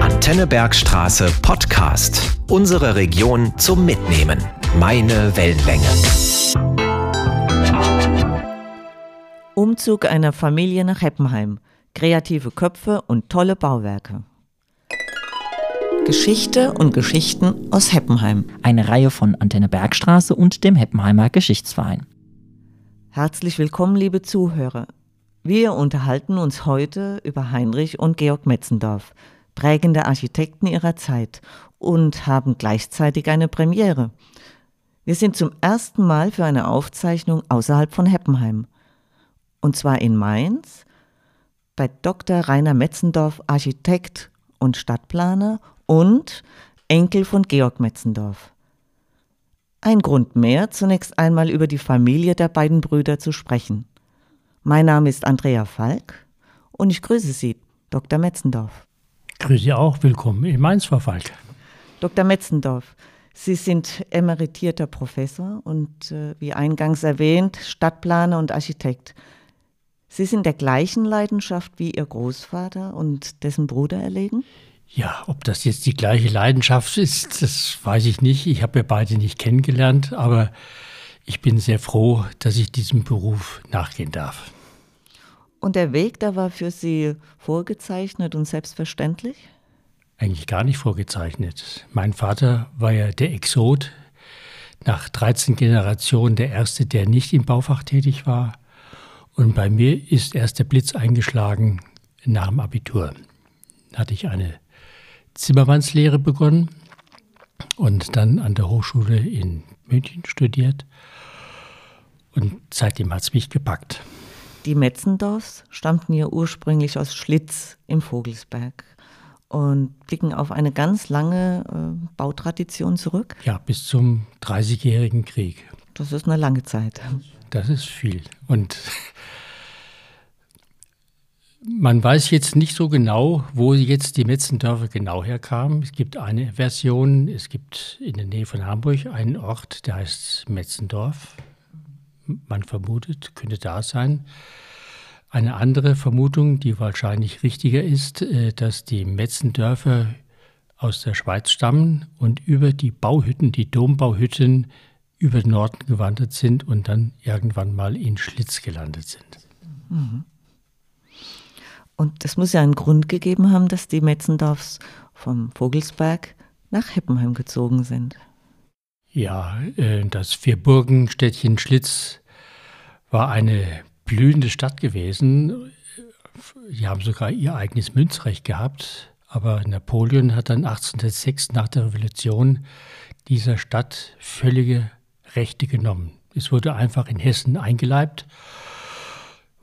Antenne Bergstraße Podcast. Unsere Region zum Mitnehmen. Meine Wellenlänge. Umzug einer Familie nach Heppenheim. Kreative Köpfe und tolle Bauwerke. Geschichte und Geschichten aus Heppenheim. Eine Reihe von Antenne Bergstraße und dem Heppenheimer Geschichtsverein. Herzlich willkommen, liebe Zuhörer. Wir unterhalten uns heute über Heinrich und Georg Metzendorf, prägende Architekten ihrer Zeit und haben gleichzeitig eine Premiere. Wir sind zum ersten Mal für eine Aufzeichnung außerhalb von Heppenheim. Und zwar in Mainz bei Dr. Rainer Metzendorf, Architekt und Stadtplaner und Enkel von Georg Metzendorf. Ein Grund mehr, zunächst einmal über die Familie der beiden Brüder zu sprechen. Mein Name ist Andrea Falk und ich grüße Sie, Dr. Metzendorf. Grüße Sie auch, willkommen in Mainz, Frau Falk. Dr. Metzendorf, Sie sind emeritierter Professor und, äh, wie eingangs erwähnt, Stadtplaner und Architekt. Sie sind der gleichen Leidenschaft wie Ihr Großvater und dessen Bruder erlegen? Ja, ob das jetzt die gleiche Leidenschaft ist, das weiß ich nicht. Ich habe ja beide nicht kennengelernt, aber ich bin sehr froh, dass ich diesem Beruf nachgehen darf. Und der Weg, der war für Sie vorgezeichnet und selbstverständlich? Eigentlich gar nicht vorgezeichnet. Mein Vater war ja der Exot, nach 13 Generationen der Erste, der nicht im Baufach tätig war. Und bei mir ist erst der Blitz eingeschlagen nach dem Abitur. Da hatte ich eine Zimmermannslehre begonnen und dann an der Hochschule in München studiert. Und seitdem hat es mich gepackt. Die Metzendorfs stammten ja ursprünglich aus Schlitz im Vogelsberg und blicken auf eine ganz lange äh, Bautradition zurück. Ja, bis zum Dreißigjährigen Krieg. Das ist eine lange Zeit. Das ist viel. Und man weiß jetzt nicht so genau, wo jetzt die Metzendörfer genau herkamen. Es gibt eine Version, es gibt in der Nähe von Hamburg einen Ort, der heißt Metzendorf. Man vermutet, könnte da sein. Eine andere Vermutung, die wahrscheinlich richtiger ist, äh, dass die Metzendörfer aus der Schweiz stammen und über die Bauhütten, die Dombauhütten, über den Norden gewandert sind und dann irgendwann mal in Schlitz gelandet sind. Mhm. Und es muss ja einen Grund gegeben haben, dass die Metzendorfs vom Vogelsberg nach Heppenheim gezogen sind. Ja, äh, das Vierburgenstädtchen Schlitz war eine blühende Stadt gewesen. Die haben sogar ihr eigenes Münzrecht gehabt. Aber Napoleon hat dann 1806 nach der Revolution dieser Stadt völlige Rechte genommen. Es wurde einfach in Hessen eingeleibt.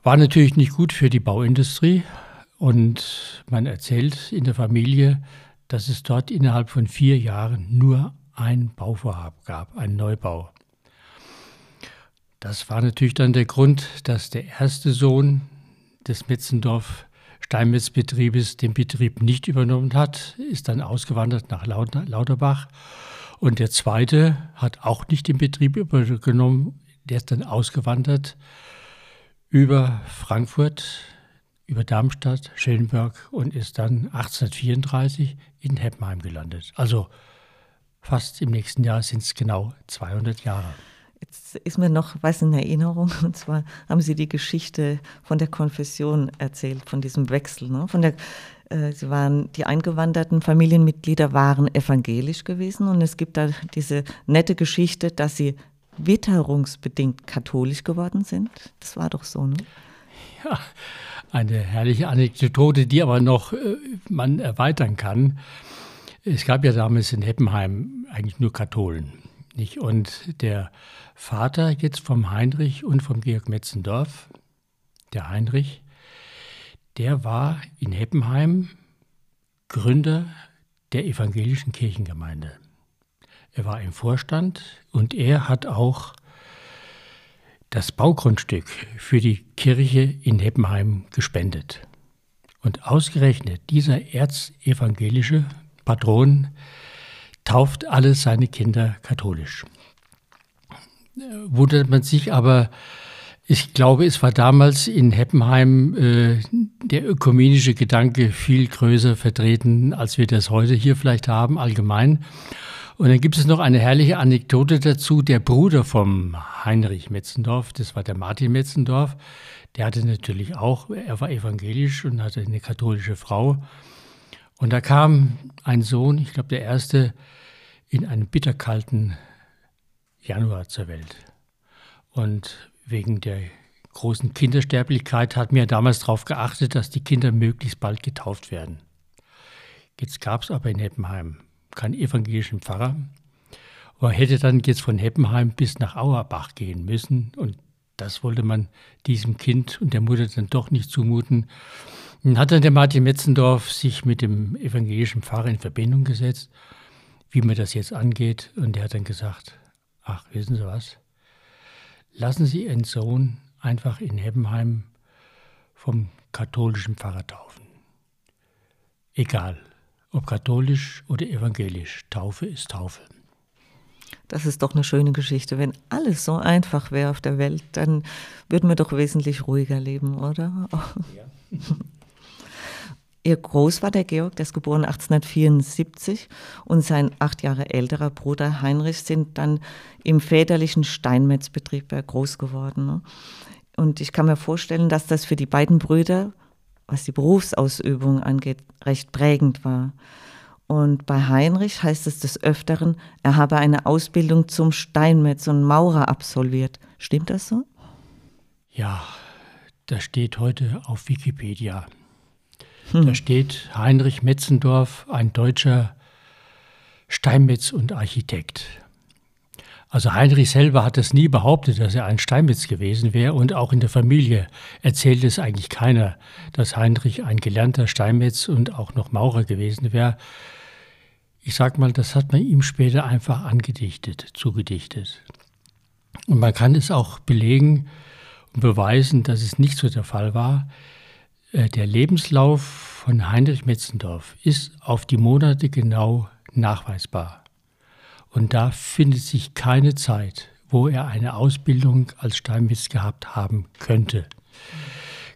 War natürlich nicht gut für die Bauindustrie. Und man erzählt in der Familie, dass es dort innerhalb von vier Jahren nur ein Bauvorhaben gab, ein Neubau. Das war natürlich dann der Grund, dass der erste Sohn des Metzendorf Steinmetzbetriebes den Betrieb nicht übernommen hat, ist dann ausgewandert nach Lauterbach und der zweite hat auch nicht den Betrieb übernommen, der ist dann ausgewandert über Frankfurt, über Darmstadt, Schönberg und ist dann 1834 in Heppenheim gelandet. Also fast im nächsten Jahr sind es genau 200 Jahre. Jetzt ist mir noch was in Erinnerung, und zwar haben Sie die Geschichte von der Konfession erzählt, von diesem Wechsel. Ne? Von der, äh, Sie waren, die eingewanderten Familienmitglieder waren evangelisch gewesen und es gibt da diese nette Geschichte, dass sie witterungsbedingt katholisch geworden sind. Das war doch so, ne? Ja, eine herrliche Anekdote, die aber noch äh, man erweitern kann. Es gab ja damals in Heppenheim eigentlich nur Katholen. Nicht? Und der Vater jetzt vom Heinrich und vom Georg Metzendorf, der Heinrich, der war in Heppenheim Gründer der evangelischen Kirchengemeinde. Er war im Vorstand und er hat auch das Baugrundstück für die Kirche in Heppenheim gespendet. Und ausgerechnet dieser erzevangelische Patron tauft alle seine Kinder katholisch. Wundert man sich aber, Ich glaube, es war damals in Heppenheim äh, der ökumenische Gedanke viel größer vertreten, als wir das heute hier vielleicht haben, allgemein. Und dann gibt es noch eine herrliche Anekdote dazu. Der Bruder vom Heinrich Metzendorf, das war der Martin Metzendorf, der hatte natürlich auch, er war evangelisch und hatte eine katholische Frau. Und da kam ein Sohn, ich glaube der erste, in einem bitterkalten Januar zur Welt. Und wegen der großen Kindersterblichkeit hat mir damals darauf geachtet, dass die Kinder möglichst bald getauft werden. Jetzt gab es aber in Heppenheim keinen evangelischen Pfarrer. Aber hätte dann jetzt von Heppenheim bis nach Auerbach gehen müssen. Und das wollte man diesem Kind und der Mutter dann doch nicht zumuten. Dann hat dann der Martin Metzendorf sich mit dem evangelischen Pfarrer in Verbindung gesetzt, wie man das jetzt angeht. Und der hat dann gesagt, ach, wissen Sie was? Lassen Sie Ihren Sohn einfach in Heppenheim vom katholischen Pfarrer taufen. Egal, ob katholisch oder evangelisch, Taufe ist Taufe. Das ist doch eine schöne Geschichte. Wenn alles so einfach wäre auf der Welt, dann würden wir doch wesentlich ruhiger leben, oder? Ja. Ihr Großvater Georg, der ist geboren 1874 und sein acht Jahre älterer Bruder Heinrich sind dann im väterlichen Steinmetzbetrieb groß geworden. Ne? Und ich kann mir vorstellen, dass das für die beiden Brüder, was die Berufsausübung angeht, recht prägend war. Und bei Heinrich heißt es des Öfteren, er habe eine Ausbildung zum Steinmetz und Maurer absolviert. Stimmt das so? Ja, das steht heute auf Wikipedia. Hm. Da steht Heinrich Metzendorf, ein deutscher Steinmetz und Architekt. Also Heinrich selber hat es nie behauptet, dass er ein Steinmetz gewesen wäre und auch in der Familie erzählt es eigentlich keiner, dass Heinrich ein gelernter Steinmetz und auch noch Maurer gewesen wäre. Ich sag mal, das hat man ihm später einfach angedichtet, zugedichtet. Und man kann es auch belegen und beweisen, dass es nicht so der Fall war. Äh, der Lebenslauf von Heinrich Metzendorf ist auf die Monate genau nachweisbar. Und da findet sich keine Zeit, wo er eine Ausbildung als Steinmetz gehabt haben könnte.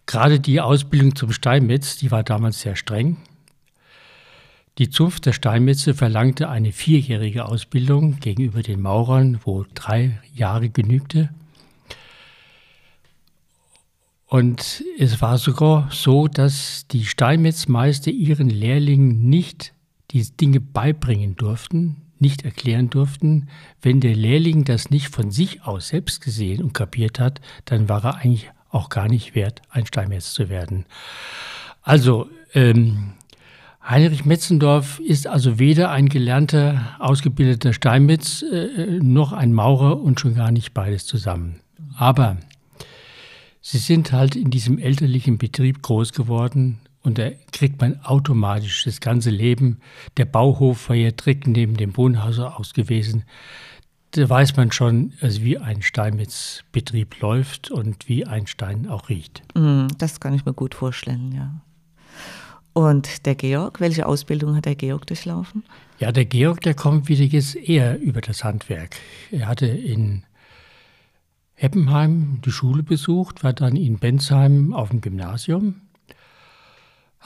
Gerade die Ausbildung zum Steinmetz, die war damals sehr streng. Die Zunft der Steinmetze verlangte eine vierjährige Ausbildung gegenüber den Maurern, wo drei Jahre genügte. Und es war sogar so, dass die Steinmetzmeister ihren Lehrlingen nicht die Dinge beibringen durften, nicht erklären durften. Wenn der Lehrling das nicht von sich aus selbst gesehen und kapiert hat, dann war er eigentlich auch gar nicht wert, ein Steinmetz zu werden. Also, ähm, Heinrich Metzendorf ist also weder ein gelernter, ausgebildeter Steinmetz äh, noch ein Maurer und schon gar nicht beides zusammen. Aber Sie sind halt in diesem elterlichen Betrieb groß geworden und da kriegt man automatisch das ganze Leben. Der Bauhof war ja direkt neben dem Wohnhaus aus gewesen. Da weiß man schon, also wie ein Steinmetzbetrieb läuft und wie ein Stein auch riecht. Mm, das kann ich mir gut vorstellen, ja. Und der Georg, welche Ausbildung hat der Georg durchlaufen? Ja, der Georg, der kommt wieder jetzt eher über das Handwerk. Er hatte in Heppenheim die Schule besucht, war dann in Bensheim auf dem Gymnasium,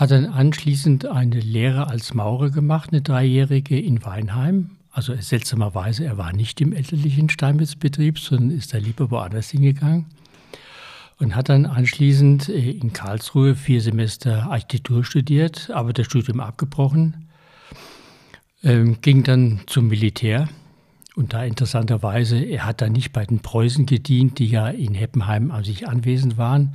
hat dann anschließend eine Lehre als Maurer gemacht, eine dreijährige in Weinheim. Also seltsamerweise, er war nicht im elterlichen Steinmetzbetrieb, sondern ist da lieber woanders hingegangen. Und hat dann anschließend äh, in Karlsruhe vier Semester Architektur studiert, aber das Studium abgebrochen. Ähm, ging dann zum Militär und da interessanterweise, er hat da nicht bei den Preußen gedient, die ja in Heppenheim an sich anwesend waren.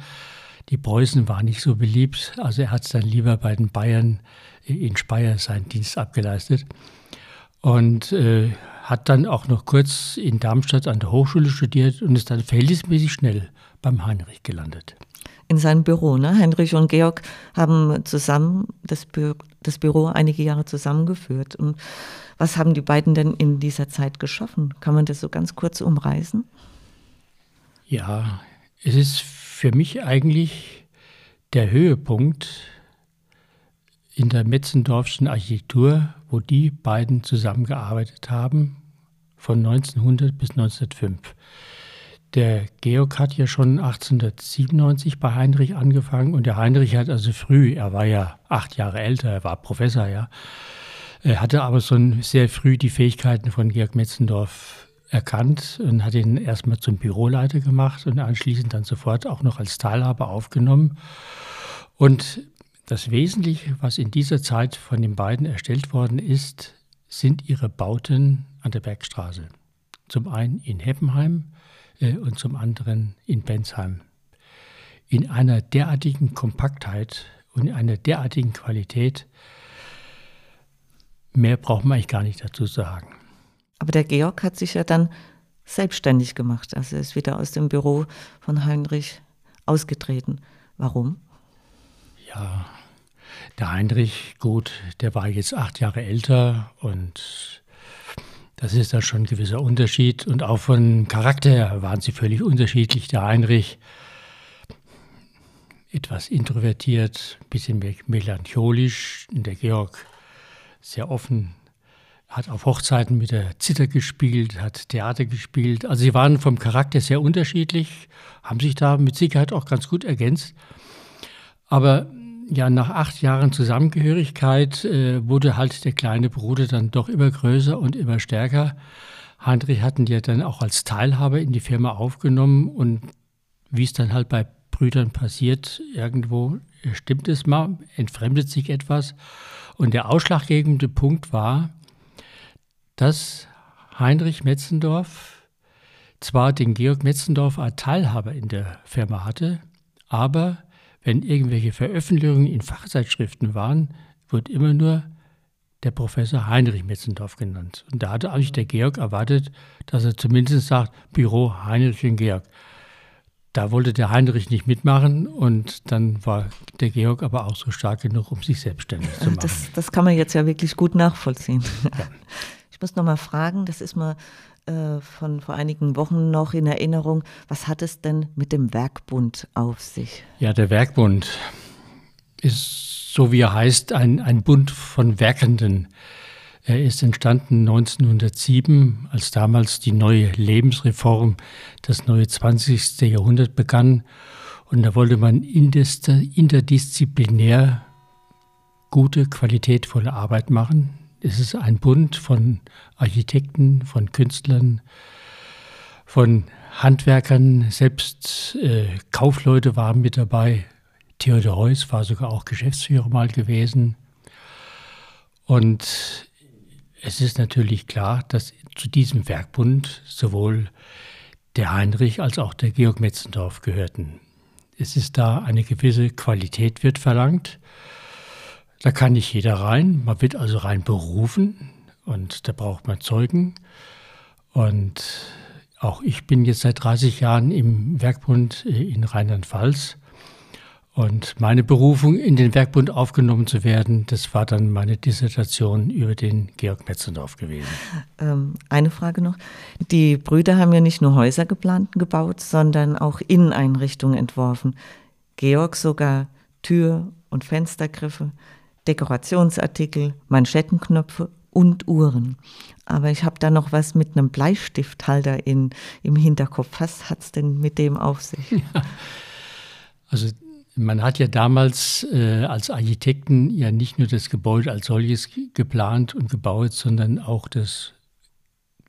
Die Preußen waren nicht so beliebt, also er hat es dann lieber bei den Bayern in Speyer seinen Dienst abgeleistet. Und äh, hat dann auch noch kurz in Darmstadt an der Hochschule studiert und ist dann verhältnismäßig schnell beim Heinrich gelandet. In seinem Büro, ne? Heinrich und Georg haben zusammen das, Bü das Büro einige Jahre zusammengeführt. Und was haben die beiden denn in dieser Zeit geschaffen? Kann man das so ganz kurz umreißen? Ja, es ist für mich eigentlich der Höhepunkt in der Metzendorfschen Architektur, wo die beiden zusammengearbeitet haben, von 1900 bis 1905. der Georg hat ja schon 1897 bei Heinrich angefangen und der Heinrich hat also früh, er war ja acht Jahre älter, er war Professor, ja, er hatte aber schon sehr früh die Fähigkeiten von Georg Metzendorf erkannt und hat ihn erstmal zum Büroleiter gemacht und anschließend dann sofort auch noch als Teilhaber aufgenommen. Und das Wesentliche, was in dieser Zeit von den beiden erstellt worden ist, sind ihre Bauten an der Bergstraße. Zum einen in Heppenheim äh, und zum anderen in Bensheim. In einer derartigen Kompaktheit und in einer derartigen Qualität, mehr braucht man eigentlich gar nicht dazu sagen. Aber der Georg hat sich ja dann selbstständig gemacht. Also er ist wieder aus dem Büro von Heinrich ausgetreten. Warum? Ja, der Heinrich, gut, der war jetzt acht Jahre älter und das ist dann schon ein gewisser Unterschied. Und auch von Charakter her waren sie völlig unterschiedlich. Der Heinrich etwas introvertiert, ein bisschen melancholisch. Und der Georg sehr offen, hat auf Hochzeiten mit der Zither gespielt, hat Theater gespielt. Also sie waren vom Charakter sehr unterschiedlich, haben sich da mit Sicherheit auch ganz gut ergänzt. Aber ja, nach acht Jahren Zusammengehörigkeit äh, wurde halt der kleine Bruder dann doch immer größer und immer stärker. Heinrich hatten ja dann auch als Teilhaber in die Firma aufgenommen und wie es dann halt bei Brüdern passiert, irgendwo stimmt es mal, entfremdet sich etwas. Und der ausschlaggebende Punkt war, dass Heinrich Metzendorf zwar den Georg Metzendorf als Teilhaber in der Firma hatte, aber wenn irgendwelche Veröffentlichungen in Fachzeitschriften waren, wird immer nur der Professor Heinrich Metzendorf genannt. Und da hatte eigentlich der Georg erwartet, dass er zumindest sagt, Büro Heinrich und Georg. Da wollte der Heinrich nicht mitmachen und dann war der Georg aber auch so stark genug, um sich selbstständig zu machen. Das, das kann man jetzt ja wirklich gut nachvollziehen. Ja. Ich muss noch mal fragen, das ist mal äh, von vor einigen Wochen noch in Erinnerung. Was hat es denn mit dem Werkbund auf sich? Ja, der Werkbund ist, so wie er heißt, ein, ein Bund von Werkenden. Er ist entstanden 1907, als damals die neue Lebensreform, das neue 20. Jahrhundert begann. Und da wollte man interdisziplinär gute, qualitätvolle Arbeit machen. Es ist ein Bund von Architekten, von Künstlern, von Handwerkern, selbst äh, Kaufleute waren mit dabei. Theodor Heuss war sogar auch Geschäftsführer mal gewesen. Und es ist natürlich klar, dass zu diesem Werkbund sowohl der Heinrich als auch der Georg Metzendorf gehörten. Es ist da eine gewisse Qualität wird verlangt. Da kann nicht jeder rein. Man wird also rein berufen und da braucht man Zeugen. Und auch ich bin jetzt seit 30 Jahren im Werkbund äh, in Rheinland-Pfalz. Und meine Berufung, in den Werkbund aufgenommen zu werden, das war dann meine Dissertation über den Georg Metzendorf gewesen. Ähm, eine Frage noch. Die Brüder haben ja nicht nur Häuser geplant gebaut, sondern auch Inneneinrichtungen entworfen. Georg sogar Tür- und Fenstergriffe. Dekorationsartikel, Manschettenknöpfe und Uhren. Aber ich habe da noch was mit einem Bleistifthalter in, im Hinterkopf. Was hat es denn mit dem auf sich? Ja. Also man hat ja damals äh, als Architekten ja nicht nur das Gebäude als solches geplant und gebaut, sondern auch das,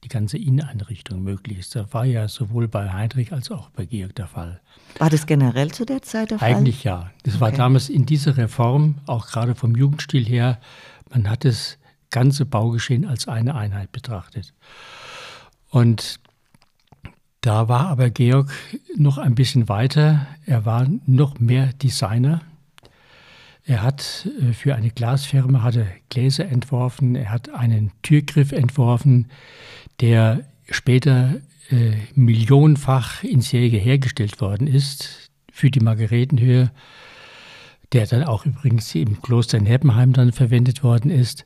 die ganze Inneneinrichtung möglichst. Das war ja sowohl bei Heinrich als auch bei Georg der Fall. War das generell zu der Zeit der Fall? Eigentlich ja. Das okay. war damals in dieser Reform, auch gerade vom Jugendstil her, man hat das ganze Baugeschehen als eine Einheit betrachtet. Und da war aber Georg noch ein bisschen weiter. Er war noch mehr Designer. Er hat äh, für eine Glasfirma hatte Gläser entworfen. Er hat einen Türgriff entworfen, der später äh, millionenfach in Serie hergestellt worden ist für die Margaretenhöhe, der dann auch übrigens im Kloster in Heppenheim dann verwendet worden ist.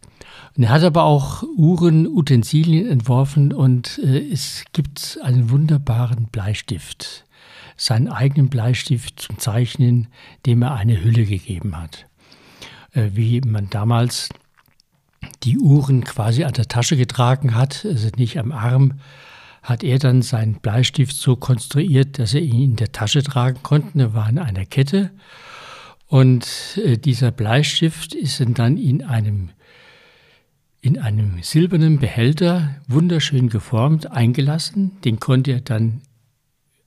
Und er hat aber auch Uhren, Utensilien entworfen und äh, es gibt einen wunderbaren Bleistift, seinen eigenen Bleistift zum Zeichnen, dem er eine Hülle gegeben hat. Äh, wie man damals die Uhren quasi an der Tasche getragen hat, also nicht am Arm, hat er dann seinen Bleistift so konstruiert, dass er ihn in der Tasche tragen konnte. Er war in einer Kette. Und äh, dieser Bleistift ist dann in einem, in einem silbernen Behälter wunderschön geformt eingelassen. Den konnte er dann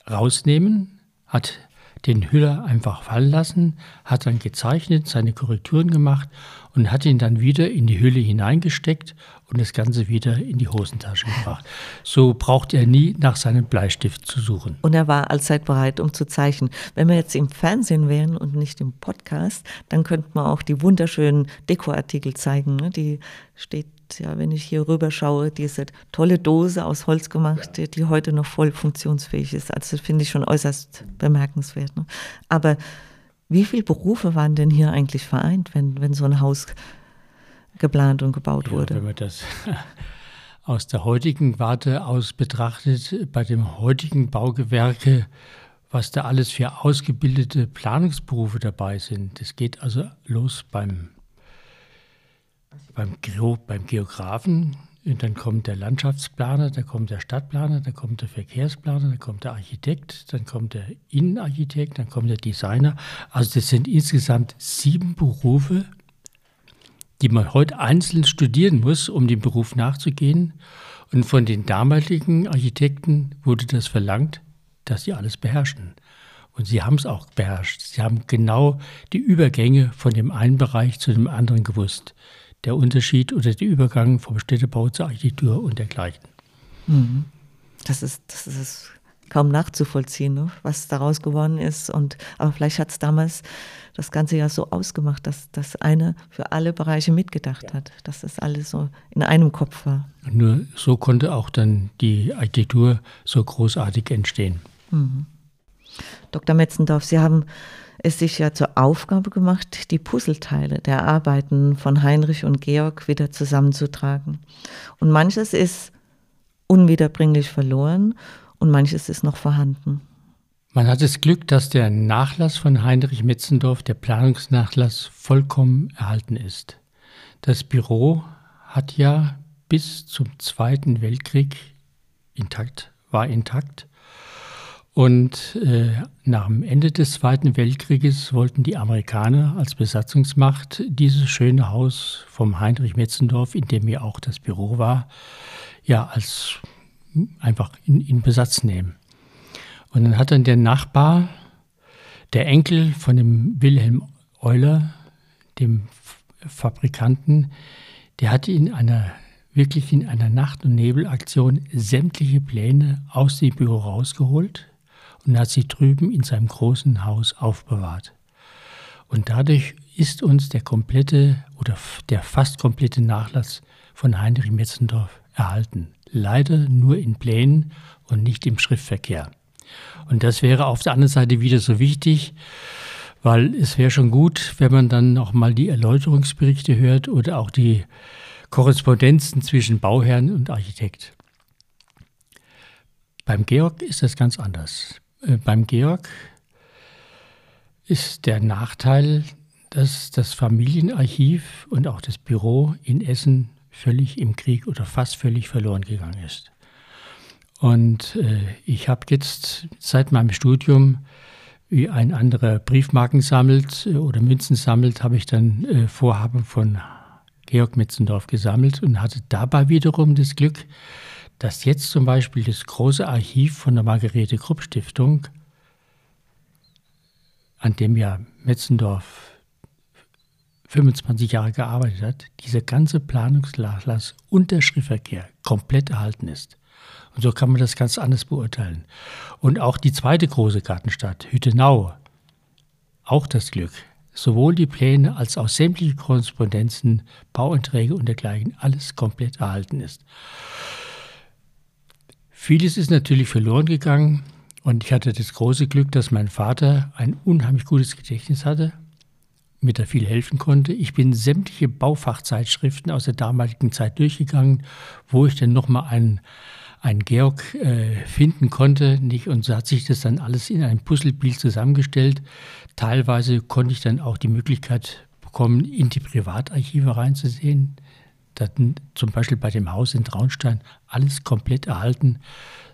rausnehmen, hat den Hüller einfach fallen lassen, hat dann gezeichnet, seine Korrekturen gemacht und hat ihn dann wieder in die Hülle hineingesteckt und das Ganze wieder in die Hosentasche gebracht. So braucht er nie nach seinem Bleistift zu suchen. Und er war allzeit bereit, um zu zeichnen. Wenn wir jetzt im Fernsehen wären und nicht im Podcast, dann könnte man auch die wunderschönen Dekoartikel zeigen. Ne? Die steht ja, wenn ich hier rüber schaue, diese tolle Dose aus Holz gemacht, die, die heute noch voll funktionsfähig ist. Also das finde ich schon äußerst bemerkenswert. Ne? Aber wie viele Berufe waren denn hier eigentlich vereint, wenn, wenn so ein Haus geplant und gebaut ja, wurde? Wenn man das aus der heutigen Warte aus betrachtet, bei dem heutigen Baugewerke, was da alles für ausgebildete Planungsberufe dabei sind. Das geht also los beim beim, beim Geografen, dann kommt der Landschaftsplaner, dann kommt der Stadtplaner, dann kommt der Verkehrsplaner, dann kommt der Architekt, dann kommt der Innenarchitekt, dann kommt der Designer. Also das sind insgesamt sieben Berufe, die man heute einzeln studieren muss, um dem Beruf nachzugehen. Und von den damaligen Architekten wurde das verlangt, dass sie alles beherrschen. Und sie haben es auch beherrscht. Sie haben genau die Übergänge von dem einen Bereich zu dem anderen gewusst der Unterschied oder der Übergang vom Städtebau zur Architektur und dergleichen. Mhm. Das ist, das ist kaum nachzuvollziehen, ne? was daraus geworden ist. Und, aber vielleicht hat es damals das Ganze ja so ausgemacht, dass das eine für alle Bereiche mitgedacht ja. hat, dass das alles so in einem Kopf war. Und nur so konnte auch dann die Architektur so großartig entstehen. Mhm. Dr. Metzendorf, Sie haben es sich ja zur Aufgabe gemacht, die Puzzleteile der Arbeiten von Heinrich und Georg wieder zusammenzutragen. Und manches ist unwiederbringlich verloren und manches ist noch vorhanden. Man hat das Glück, dass der Nachlass von Heinrich Metzendorf, der Planungsnachlass, vollkommen erhalten ist. Das Büro hat ja bis zum Zweiten Weltkrieg intakt, war intakt und äh, nach dem Ende des Zweiten Weltkrieges wollten die Amerikaner als Besatzungsmacht dieses schöne Haus vom Heinrich Metzendorf, in dem ja auch das Büro war, ja als einfach in, in Besatz nehmen. Und dann hat dann der Nachbar, der Enkel von dem Wilhelm Euler, dem Fabrikanten, der hatte in einer wirklich in einer Nacht- und Nebelaktion sämtliche Pläne aus dem Büro rausgeholt, und hat sie drüben in seinem großen Haus aufbewahrt. Und dadurch ist uns der komplette oder der fast komplette Nachlass von Heinrich Metzendorf erhalten. Leider nur in Plänen und nicht im Schriftverkehr. Und das wäre auf der anderen Seite wieder so wichtig, weil es wäre schon gut, wenn man dann noch mal die Erläuterungsberichte hört oder auch die Korrespondenzen zwischen Bauherrn und Architekt. Beim Georg ist das ganz anders. Äh, beim Georg ist der Nachteil, dass das Familienarchiv und auch das Büro in Essen völlig im Krieg oder fast völlig verloren gegangen ist. Und äh, ich habe jetzt seit meinem Studium, wie ein anderer Briefmarken sammelt äh, oder Münzen sammelt, habe ich dann äh, Vorhaben von Georg Metzendorf gesammelt und hatte dabei wiederum das Glück, dass jetzt zum Beispiel das große Archiv von der Margarete Krupp Stiftung, an dem ja Metzendorf 25 Jahre gearbeitet hat, dieser ganze Planungsnachlass und der Schriftverkehr komplett erhalten ist. Und so kann man das ganz anders beurteilen. Und auch die zweite große Gartenstadt, Hüttenau, auch das Glück. Sowohl die Pläne als auch sämtliche Korrespondenzen, Bauanträge und dergleichen, alles komplett erhalten ist. Vieles ist natürlich verloren gegangen und ich hatte das große Glück, dass mein Vater ein unheimlich gutes Gedächtnis hatte, mir da viel helfen konnte. Ich bin sämtliche Baufachzeitschriften aus der damaligen Zeit durchgegangen, wo ich dann nochmal einen, einen Georg äh, finden konnte. Nicht? Und so hat sich das dann alles in ein Puzzlebild zusammengestellt. Teilweise konnte ich dann auch die Möglichkeit bekommen, in die Privatarchive reinzusehen. Dann zum Beispiel bei dem Haus in Traunstein alles komplett erhalten,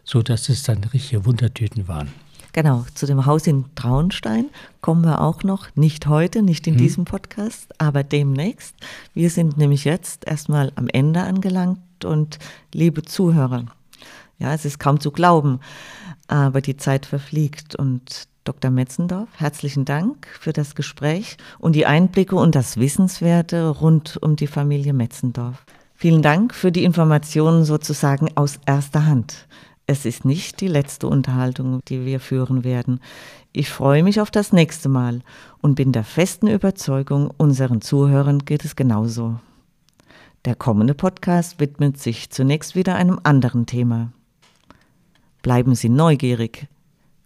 sodass es dann richtige Wundertüten waren. Genau, zu dem Haus in Traunstein kommen wir auch noch, nicht heute, nicht in hm. diesem Podcast, aber demnächst. Wir sind nämlich jetzt erstmal am Ende angelangt und liebe Zuhörer, ja, es ist kaum zu glauben, aber die Zeit verfliegt und Dr. Metzendorf, herzlichen Dank für das Gespräch und die Einblicke und das Wissenswerte rund um die Familie Metzendorf. Vielen Dank für die Informationen sozusagen aus erster Hand. Es ist nicht die letzte Unterhaltung, die wir führen werden. Ich freue mich auf das nächste Mal und bin der festen Überzeugung, unseren Zuhörern geht es genauso. Der kommende Podcast widmet sich zunächst wieder einem anderen Thema. Bleiben Sie neugierig.